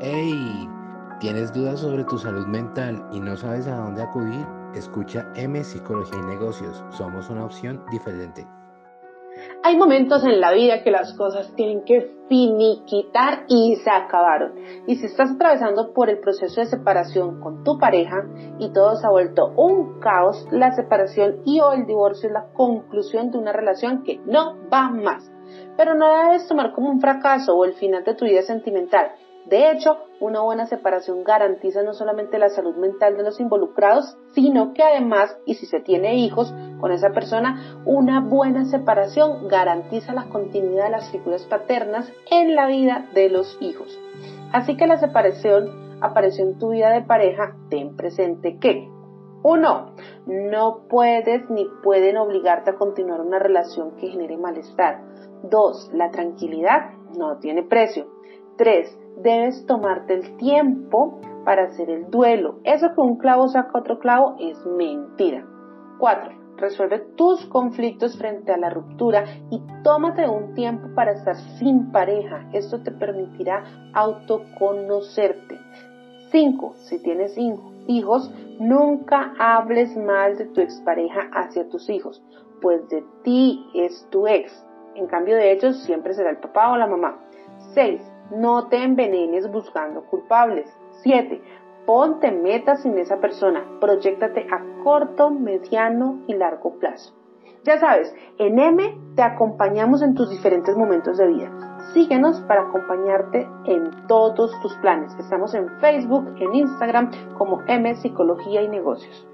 Hey, ¿tienes dudas sobre tu salud mental y no sabes a dónde acudir? Escucha M Psicología y Negocios. Somos una opción diferente. Hay momentos en la vida que las cosas tienen que finiquitar y se acabaron. Y si estás atravesando por el proceso de separación con tu pareja y todo se ha vuelto un caos, la separación y o el divorcio es la conclusión de una relación que no va más. Pero no debes tomar como un fracaso o el final de tu vida sentimental. De hecho, una buena separación garantiza no solamente la salud mental de los involucrados, sino que además, y si se tiene hijos con esa persona, una buena separación garantiza la continuidad de las figuras paternas en la vida de los hijos. Así que la separación apareció en tu vida de pareja, ten presente que uno, no puedes ni pueden obligarte a continuar una relación que genere malestar. Dos, la tranquilidad no tiene precio. Tres, debes tomarte el tiempo para hacer el duelo. Eso que un clavo saca otro clavo es mentira. 4. Resuelve tus conflictos frente a la ruptura y tómate un tiempo para estar sin pareja. Esto te permitirá autoconocerte. 5. Si tienes hijos, nunca hables mal de tu expareja hacia tus hijos, pues de ti es tu ex. En cambio de ellos siempre será el papá o la mamá. 6 no te envenenes buscando culpables. 7. Ponte metas sin esa persona. Proyectate a corto, mediano y largo plazo. Ya sabes, en M te acompañamos en tus diferentes momentos de vida. Síguenos para acompañarte en todos tus planes. Estamos en Facebook, en Instagram como M Psicología y Negocios.